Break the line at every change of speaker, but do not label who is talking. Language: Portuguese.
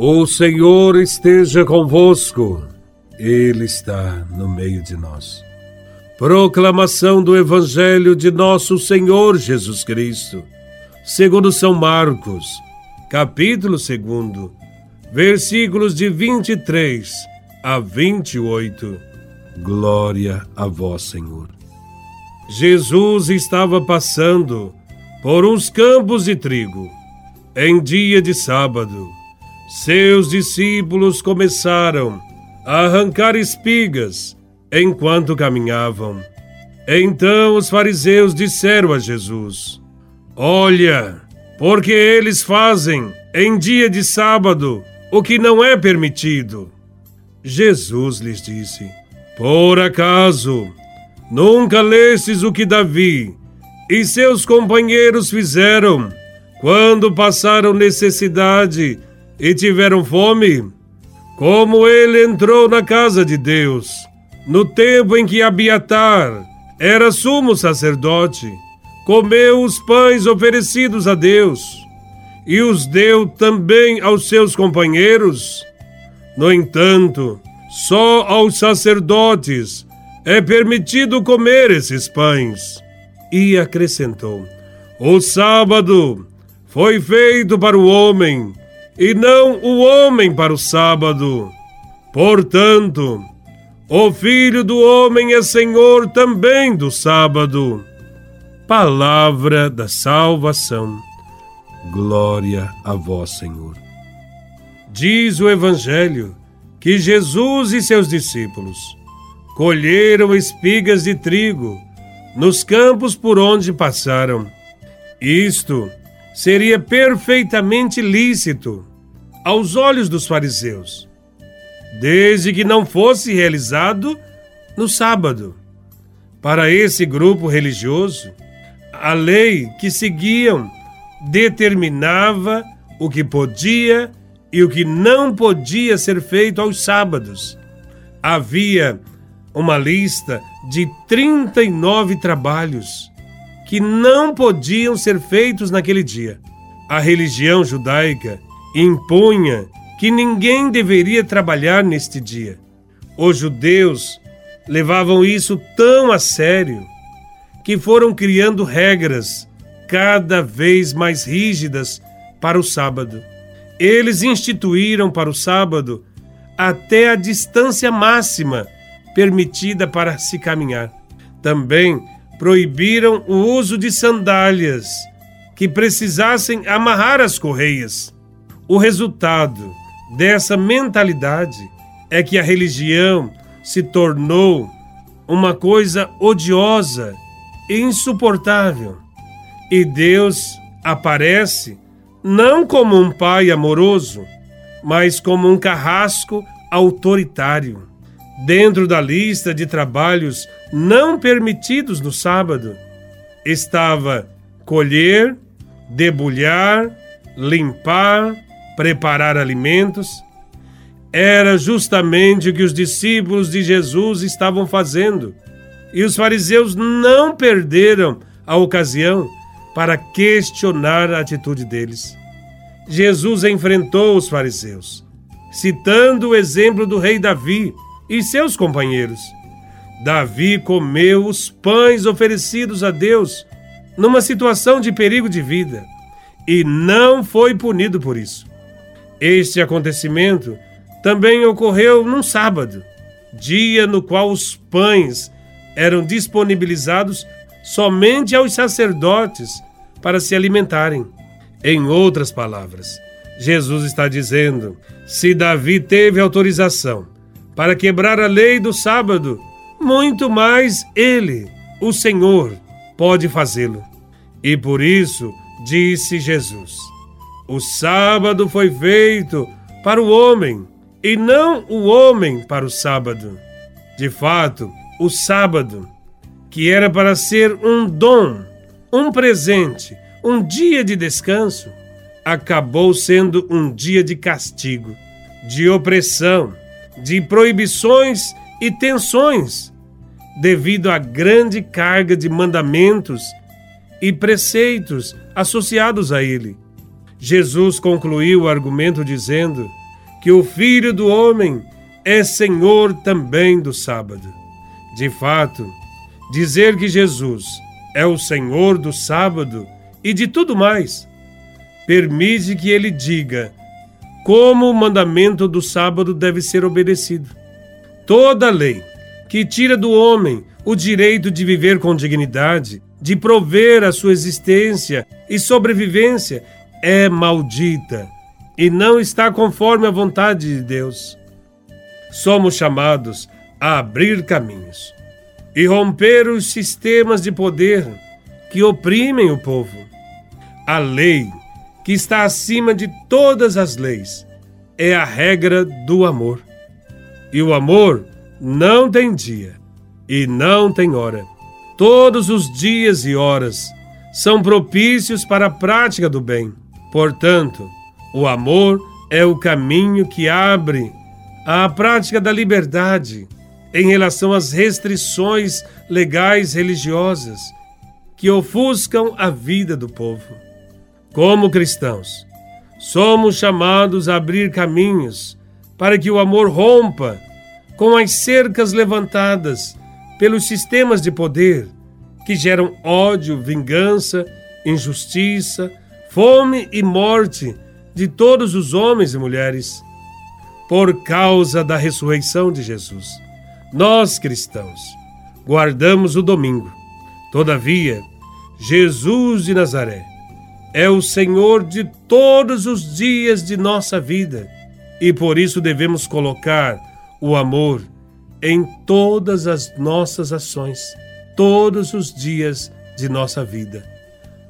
O Senhor esteja convosco, Ele está no meio de nós. Proclamação do Evangelho de Nosso Senhor Jesus Cristo, segundo São Marcos, capítulo 2, versículos de 23 a 28. Glória a Vós, Senhor. Jesus estava passando por uns campos de trigo em dia de sábado seus discípulos começaram a arrancar espigas enquanto caminhavam. Então os fariseus disseram a Jesus: Olha, porque eles fazem em dia de sábado o que não é permitido. Jesus lhes disse: Por acaso nunca lestes o que Davi e seus companheiros fizeram quando passaram necessidade e tiveram fome, como ele entrou na casa de Deus, no tempo em que Abiatar era sumo sacerdote, comeu os pães oferecidos a Deus e os deu também aos seus companheiros. No entanto, só aos sacerdotes é permitido comer esses pães. E acrescentou: O sábado foi feito para o homem e não o homem para o sábado. Portanto, o Filho do Homem é Senhor também do sábado. Palavra da salvação. Glória a vós, Senhor. Diz o Evangelho que Jesus e seus discípulos colheram espigas de trigo nos campos por onde passaram. Isto seria perfeitamente lícito aos olhos dos fariseus, desde que não fosse realizado no sábado. Para esse grupo religioso, a lei que seguiam determinava o que podia e o que não podia ser feito aos sábados. Havia uma lista de 39 trabalhos que não podiam ser feitos naquele dia. A religião judaica impunha que ninguém deveria trabalhar neste dia. Os judeus levavam isso tão a sério que foram criando regras cada vez mais rígidas para o sábado. Eles instituíram para o sábado até a distância máxima permitida para se caminhar. Também proibiram o uso de sandálias que precisassem amarrar as correias. O resultado dessa mentalidade é que a religião se tornou uma coisa odiosa e insuportável. E Deus aparece não como um pai amoroso, mas como um carrasco autoritário. Dentro da lista de trabalhos não permitidos no sábado estava colher, debulhar, limpar, preparar alimentos. Era justamente o que os discípulos de Jesus estavam fazendo. E os fariseus não perderam a ocasião para questionar a atitude deles. Jesus enfrentou os fariseus, citando o exemplo do rei Davi e seus companheiros. Davi comeu os pães oferecidos a Deus numa situação de perigo de vida e não foi punido por isso. Este acontecimento também ocorreu num sábado, dia no qual os pães eram disponibilizados somente aos sacerdotes para se alimentarem. Em outras palavras, Jesus está dizendo: se Davi teve autorização para quebrar a lei do sábado, muito mais ele, o Senhor, pode fazê-lo. E por isso disse Jesus: O sábado foi feito para o homem, e não o homem para o sábado. De fato, o sábado, que era para ser um dom, um presente, um dia de descanso, acabou sendo um dia de castigo, de opressão de proibições e tensões, devido à grande carga de mandamentos e preceitos associados a ele. Jesus concluiu o argumento dizendo que o Filho do Homem é Senhor também do sábado. De fato, dizer que Jesus é o Senhor do sábado e de tudo mais permite que ele diga como o mandamento do sábado deve ser obedecido. Toda lei que tira do homem o direito de viver com dignidade, de prover a sua existência e sobrevivência, é maldita e não está conforme a vontade de Deus. Somos chamados a abrir caminhos e romper os sistemas de poder que oprimem o povo. A lei, que está acima de todas as leis, é a regra do amor. E o amor não tem dia e não tem hora. Todos os dias e horas são propícios para a prática do bem. Portanto, o amor é o caminho que abre à prática da liberdade em relação às restrições legais religiosas que ofuscam a vida do povo. Como cristãos, somos chamados a abrir caminhos para que o amor rompa com as cercas levantadas pelos sistemas de poder que geram ódio, vingança, injustiça, fome e morte de todos os homens e mulheres. Por causa da ressurreição de Jesus, nós cristãos guardamos o domingo. Todavia, Jesus de Nazaré é o Senhor de todos os dias de nossa vida e por isso devemos colocar o amor em todas as nossas ações, todos os dias de nossa vida.